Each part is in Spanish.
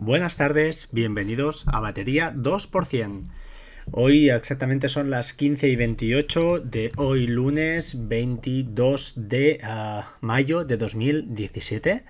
Buenas tardes, bienvenidos a Batería 2%. Hoy exactamente son las 15 y 28 de hoy lunes 22 de uh, mayo de 2017.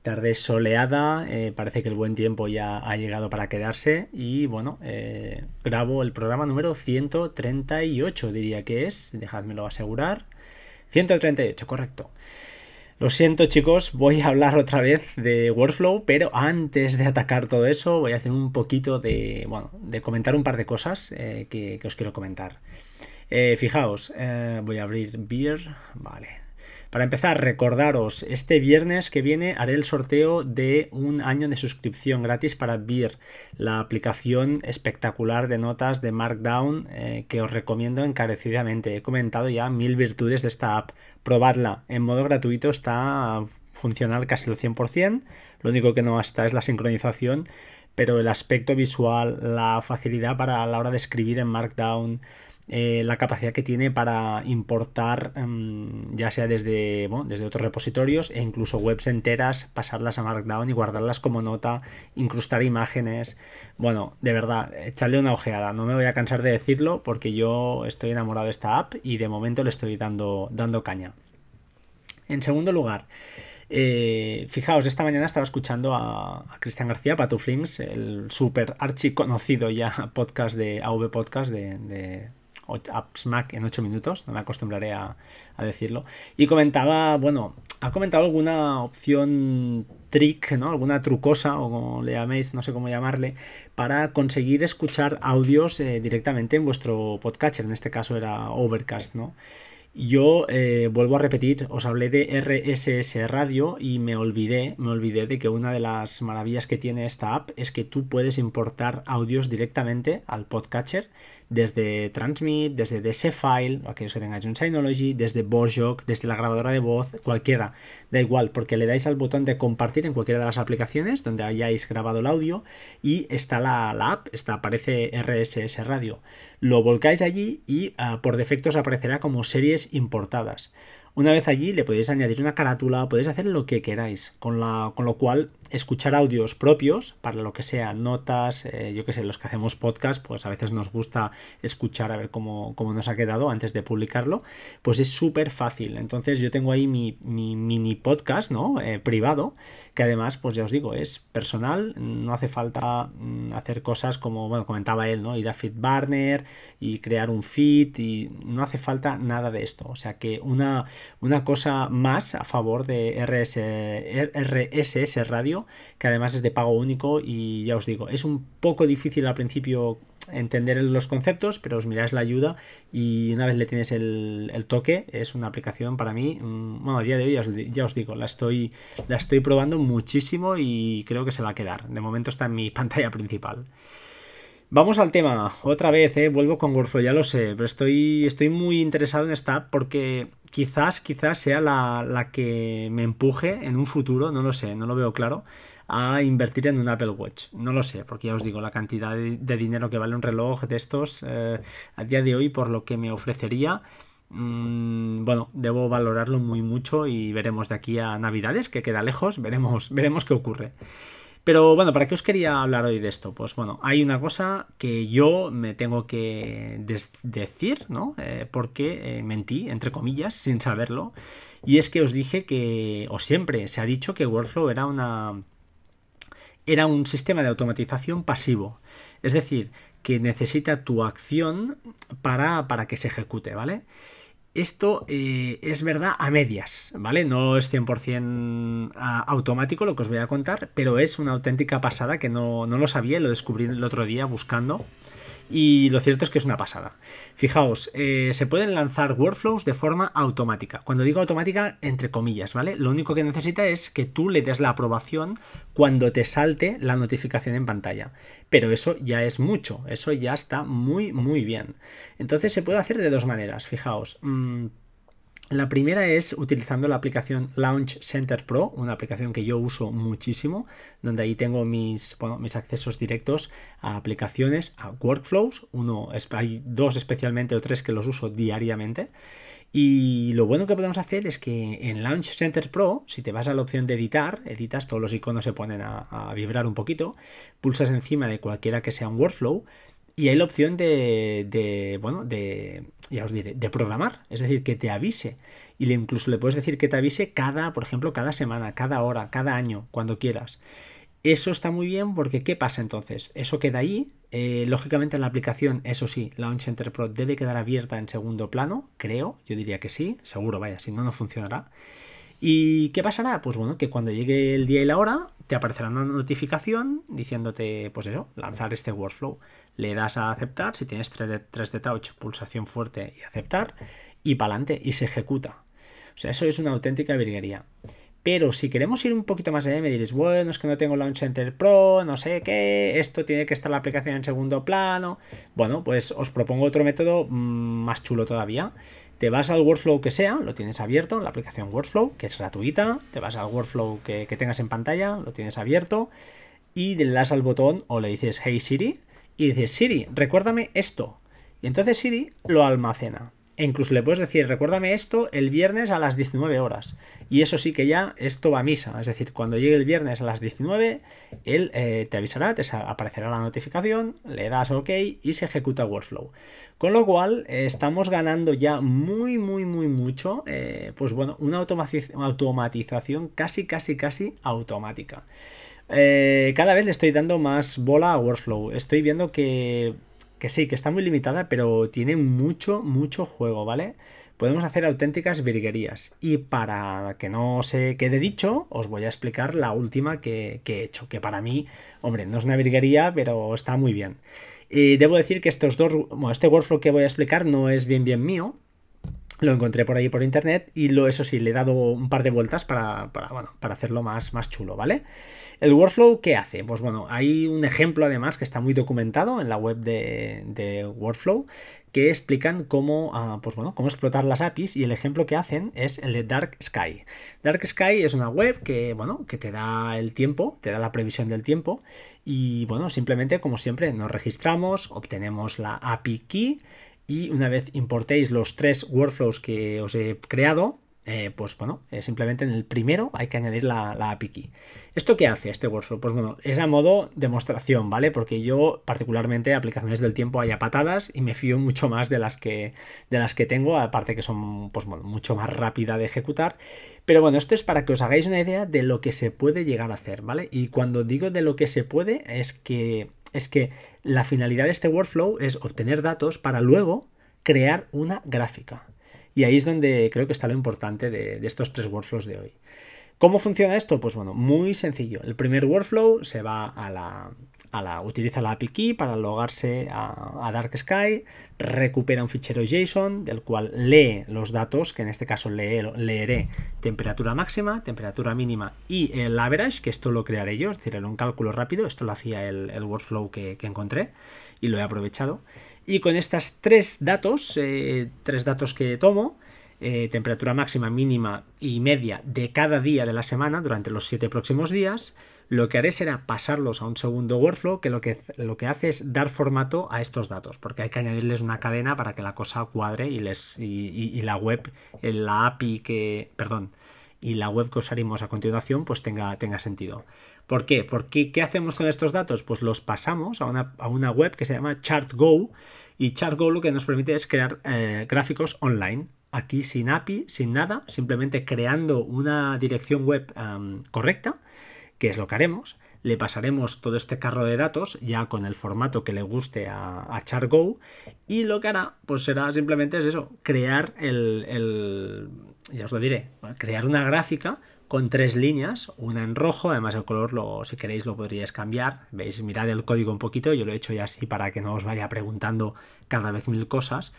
Tarde soleada, eh, parece que el buen tiempo ya ha llegado para quedarse y bueno, eh, grabo el programa número 138 diría que es, dejádmelo asegurar. 138, correcto. Lo siento chicos, voy a hablar otra vez de Workflow, pero antes de atacar todo eso voy a hacer un poquito de, bueno, de comentar un par de cosas eh, que, os quiero comentar. Eh, fijaos, eh, voy a abrir Beer, vale, para empezar, recordaros, este viernes que viene haré el sorteo de un año de suscripción gratis para Beer, la aplicación espectacular de notas de Markdown eh, que os recomiendo encarecidamente. He comentado ya mil virtudes de esta app. Probadla, en modo gratuito está funcional casi al 100%, lo único que no está es la sincronización, pero el aspecto visual, la facilidad para la hora de escribir en Markdown, eh, la capacidad que tiene para importar um, ya sea desde, bueno, desde otros repositorios e incluso webs enteras, pasarlas a Markdown y guardarlas como nota, incrustar imágenes. Bueno, de verdad, echarle una ojeada. No me voy a cansar de decirlo porque yo estoy enamorado de esta app y de momento le estoy dando, dando caña. En segundo lugar, eh, fijaos, esta mañana estaba escuchando a, a Cristian García, Patuflings, el súper archiconocido ya podcast de AV Podcast de Mac en 8 minutos, no me acostumbraré a, a, decirlo. Y comentaba, bueno, ha comentado alguna opción trick, ¿no? Alguna trucosa, o como le llaméis, no sé cómo llamarle, para conseguir escuchar audios eh, directamente en vuestro podcatcher. En este caso era Overcast, ¿no? Yo eh, vuelvo a repetir, os hablé de RSS Radio y me olvidé, me olvidé de que una de las maravillas que tiene esta app es que tú puedes importar audios directamente al podcatcher desde Transmit, desde DS File, aquellos que tengáis un Synology, desde Bojoc, desde la grabadora de voz, cualquiera, da igual, porque le dais al botón de compartir en cualquiera de las aplicaciones donde hayáis grabado el audio y está la, la app, está, aparece RSS Radio. Lo volcáis allí y uh, por defecto os aparecerá como series importadas. Una vez allí le podéis añadir una carátula, podéis hacer lo que queráis, con, la, con lo cual escuchar audios propios para lo que sea, notas, eh, yo que sé, los que hacemos podcast, pues a veces nos gusta escuchar a ver cómo, cómo nos ha quedado antes de publicarlo, pues es súper fácil. Entonces yo tengo ahí mi, mi mini podcast, ¿no? Eh, privado, que además, pues ya os digo, es personal, no hace falta mm, hacer cosas como, bueno, comentaba él, ¿no? Ir a FeedBurner y crear un feed y no hace falta nada de esto. O sea que una una cosa más a favor de RS, RSS Radio, que además es de pago único y ya os digo, es un poco difícil al principio entender los conceptos, pero os miráis la ayuda y una vez le tienes el, el toque, es una aplicación para mí, mm, bueno, a día de hoy ya os, digo, la estoy, la estoy probando muchísimo y creo que se va a quedar. De momento está en mi pantalla principal. Vamos al tema, otra vez, ¿eh? vuelvo con Workflow, ya lo sé, pero estoy, estoy muy interesado en esta porque quizás, quizás sea la, la, que me empuje en un futuro, no lo sé, no lo veo claro, a invertir en un Apple Watch. No lo sé, porque ya os digo, la cantidad de, dinero que vale un reloj de estos eh, a día de hoy por lo que me ofrecería. Mmm, bueno, debo valorarlo muy mucho y veremos de aquí a Navidades, que queda lejos, veremos, veremos qué ocurre. Pero bueno, ¿para qué os quería hablar hoy de esto? Pues bueno, hay una cosa que yo me tengo que decir, ¿no? Eh, porque eh, mentí, entre comillas, sin saberlo. Y es que os dije que, o siempre se ha dicho que Workflow era una. Era un sistema de automatización pasivo. Es decir, que necesita tu acción para, para que se ejecute, ¿vale? Esto eh, es verdad a medias, ¿vale? No es 100% automático lo que os voy a contar, pero es una auténtica pasada que no, no lo sabía lo descubrí el otro día buscando y lo cierto es que es una pasada. Fijaos, eh, se pueden lanzar workflows de forma automática. Cuando digo automática, entre comillas, ¿vale? Lo único que necesita es que tú le des la aprobación cuando te salte la notificación en pantalla. Pero eso ya es mucho, eso ya está muy, muy bien. Entonces se puede hacer de dos maneras, fijaos. Mmm, La primera es utilizando la aplicación Launch Center Pro, una aplicación que yo uso muchísimo, donde ahí tengo mis, mis accesos directos a aplicaciones, a workflows. Uno, hay dos especialmente o tres que los uso diariamente. Y lo bueno que podemos hacer es que en Launch Center Pro, si te vas a la opción de editar, editas, todos los iconos se ponen a vibrar un poquito, pulsas encima de cualquiera que sea un workflow y hay la opción de, bueno, de, ya os diré, de programar, es decir, que te avise. Y incluso le puedes decir que te avise cada, por ejemplo, cada semana, cada hora, cada año, cuando quieras. Eso está muy bien porque ¿qué pasa entonces? Eso queda ahí. Eh, lógicamente en la aplicación, eso sí, Launch Center Pro debe quedar abierta en segundo plano, creo, yo diría que sí, seguro, vaya, si no, no funcionará. ¿Y qué pasará? Pues bueno, que cuando llegue el día y la hora, te aparecerá una notificación diciéndote, pues eso, lanzar este workflow le das a aceptar, si tienes 3 de, touch, pulsación fuerte y aceptar, y para adelante, y se ejecuta. O sea, eso es una auténtica virguería. Pero si queremos ir un poquito más allá, me diréis, bueno, es que no tengo Launch Center Pro, no sé qué, esto tiene que estar la aplicación en segundo plano. Bueno, pues os propongo otro método mm, más chulo todavía. Te vas al workflow que sea, lo tienes abierto, la aplicación Workflow, que es gratuita. Te vas al workflow que, que tengas en pantalla, lo tienes abierto. Y le das al botón o le dices Hey Siri y dices, Siri, recuérdame esto. Y entonces Siri lo almacena. E incluso le puedes decir, recuérdame esto el viernes a las 19 horas. Y eso sí que ya esto va a misa. Es decir, cuando llegue el viernes a las 19, él eh, te avisará, te aparecerá la notificación, le das OK y se ejecuta workflow. Con lo cual, estamos ganando ya muy, muy, muy mucho. Eh, pues bueno, una automatización casi, casi, casi automática. Eh, cada vez le estoy dando más bola a Workflow. Estoy viendo que, que sí, que está muy limitada, pero tiene mucho, mucho juego, ¿vale? Podemos hacer auténticas virguerías. Y para que no se quede dicho, os voy a explicar la última que, he hecho, que para mí, hombre, no es una virguería, pero está muy bien. Y debo decir que estos dos, bueno, este workflow que voy a explicar no es bien bien mío, lo encontré por ahí por internet y lo, eso sí, le he dado un par de vueltas para, bueno, para hacerlo más, más chulo, ¿vale? El workflow, ¿qué hace? Pues bueno, hay un ejemplo además que está muy documentado en la web de, Workflow que explican cómo, ah, pues bueno, cómo explotar las APIs y el ejemplo que hacen es el de Dark Sky. Dark Sky es una web que, bueno, que te da el tiempo, te da la previsión del tiempo y bueno, simplemente como siempre nos registramos, obtenemos la API key y una vez importéis los tres workflows que os he creado, eh, pues bueno, eh, simplemente en el primero hay que añadir la, API key. ¿Esto qué hace este workflow? Pues bueno, es a modo demostración, ¿vale? Porque yo particularmente aplicaciones del tiempo hay a patadas y me fío mucho más de las que, de las que tengo, aparte que son pues bueno, mucho más rápida de ejecutar. Pero bueno, esto es para que os hagáis una idea de lo que se puede llegar a hacer, ¿vale? Y cuando digo de lo que se puede es que, es que la finalidad de este workflow es obtener datos para luego crear una gráfica. Y ahí es donde creo que está lo importante de, estos tres workflows de hoy. ¿Cómo funciona esto? Pues bueno, muy sencillo. El primer workflow se va a la, a la utiliza la API key para logarse a, Dark Sky, recupera un fichero JSON del cual lee los datos, que en este caso lee, leeré temperatura máxima, temperatura mínima y el average, que esto lo crearé yo, es decir, era un cálculo rápido, esto lo hacía el, workflow que encontré y lo he aprovechado. Y con estas tres datos, eh, tres datos que tomo, eh, temperatura máxima, mínima y media de cada día de la semana durante los siete próximos días, lo que haré será pasarlos a un segundo workflow que lo que, lo que hace es dar formato a estos datos, porque hay que añadirles una cadena para que la cosa cuadre y, les, y, la web, la API que, perdón, y la web que usaremos a continuación pues tenga, tenga sentido. ¿Por qué? Porque ¿qué hacemos con estos datos? Pues los pasamos a una, web que se llama ChartGo y ChartGo lo que nos permite es crear eh, gráficos online. Aquí sin API, sin nada, simplemente creando una dirección web correcta, que es lo que haremos. Le pasaremos todo este carro de datos ya con el formato que le guste a, ChartGo y lo que hará pues será simplemente es eso, crear el, el ya os lo diré, crear una gráfica con tres líneas, una en rojo, además el color lo, si queréis lo podríais cambiar, veis, mirad el código un poquito, yo lo he hecho ya así para que no os vaya preguntando cada vez mil cosas.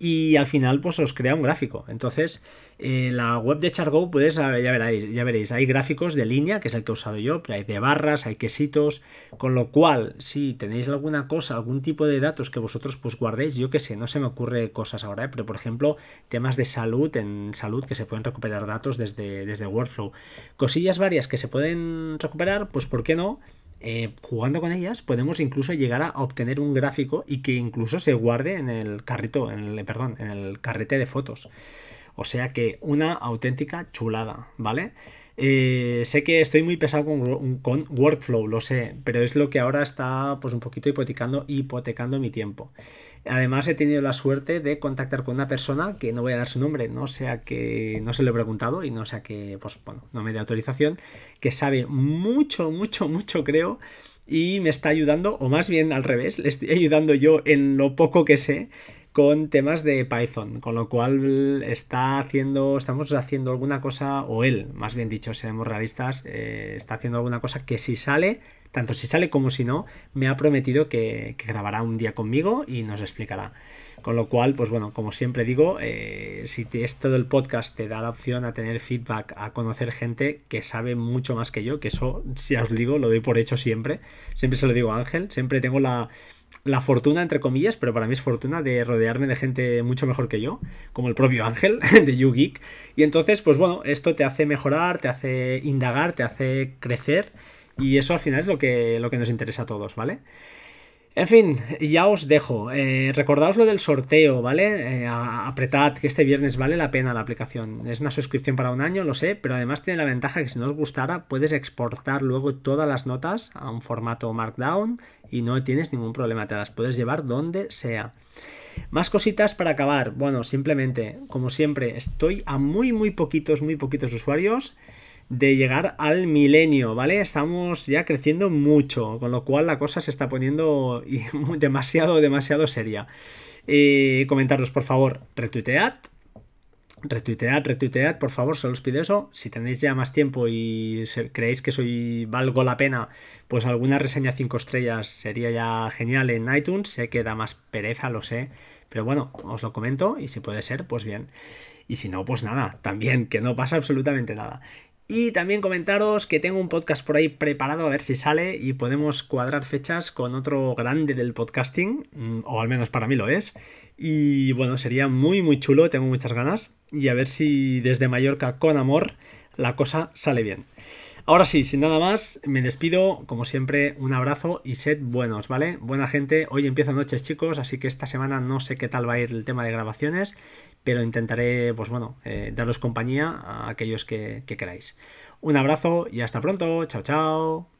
Y al final pues os crea un gráfico. Entonces, en la web de Chargo puedes, ya veréis, ya veréis, hay gráficos de línea, que es el que he usado yo, pero hay de barras, hay quesitos, con lo cual, si tenéis alguna cosa, algún tipo de datos que vosotros pues guardéis, yo que sé, no se me ocurre cosas ahora, ¿eh? pero por ejemplo, temas de salud, en salud que se pueden recuperar datos desde, desde Workflow. Cosillas varias que se pueden recuperar, pues ¿por qué no? Eh, jugando con ellas podemos incluso llegar a obtener un gráfico y que incluso se guarde en el carrito, en el, perdón, en el carrete de fotos. O sea que una auténtica chulada, ¿vale? Eh, sé que estoy muy pesado con, workflow, lo sé, pero es lo que ahora está pues un poquito hipotecando, hipotecando mi tiempo. Además he tenido la suerte de contactar con una persona que no voy a dar su nombre, no sea que no se lo he preguntado y no sea que pues bueno, no me dé autorización, que sabe mucho, mucho, mucho creo y me está ayudando, o más bien al revés, le estoy ayudando yo en lo poco que sé con temas de Python, con lo cual está haciendo, estamos haciendo alguna cosa, o él, más bien dicho, seremos realistas, eh, está haciendo alguna cosa que si sale, tanto si sale como si no, me ha prometido que, grabará un día conmigo y nos explicará. Con lo cual, pues bueno, como siempre digo, eh, si te, es todo el podcast te da la opción a tener feedback, a conocer gente que sabe mucho más que yo, que eso, si os digo, lo doy por hecho siempre. Siempre se lo digo a Ángel, siempre tengo la, la fortuna, entre comillas, pero para mí es fortuna de rodearme de gente mucho mejor que yo, como el propio Ángel de YouGeek. Y entonces, pues bueno, esto te hace mejorar, te hace indagar, te hace crecer. Y eso al final es lo que, lo que nos interesa a todos, ¿vale? En fin, ya os dejo. Eh, recordaos lo del sorteo, ¿vale? Eh, apretad que este viernes vale la pena la aplicación. Es una suscripción para un año, lo sé, pero además tiene la ventaja que si no os gustara puedes exportar luego todas las notas a un formato Markdown y no tienes ningún problema, te las puedes llevar donde sea. Más cositas para acabar. Bueno, simplemente, como siempre, estoy a muy, muy poquitos, muy poquitos usuarios de llegar al milenio, ¿vale? Estamos ya creciendo mucho, con lo cual la cosa se está poniendo demasiado, demasiado seria. Eh, comentaros, por favor, retuitead, retuitead, retuitead, por favor, se os pido eso. Si tenéis ya más tiempo y creéis que soy valgo la pena, pues alguna reseña 5 estrellas sería ya genial en iTunes. Sé que da más pereza, lo sé, pero bueno, os lo comento y si puede ser, pues bien. Y si no, pues nada, también, que no pasa absolutamente nada. Y también comentaros que tengo un podcast por ahí preparado a ver si sale y podemos cuadrar fechas con otro grande del podcasting, mm, o al menos para mí lo es. Y bueno, sería muy muy chulo, tengo muchas ganas. Y a ver si desde Mallorca con amor la cosa sale bien. Ahora sí, sin nada más, me despido. Como siempre, un abrazo y sed buenos, ¿vale? Buena gente. Hoy empieza noches, chicos, así que esta semana no sé qué tal va a ir el tema de grabaciones pero intentaré, pues bueno, eh, daros compañía a aquellos que, que queráis. Un abrazo y hasta pronto. Chao, chao.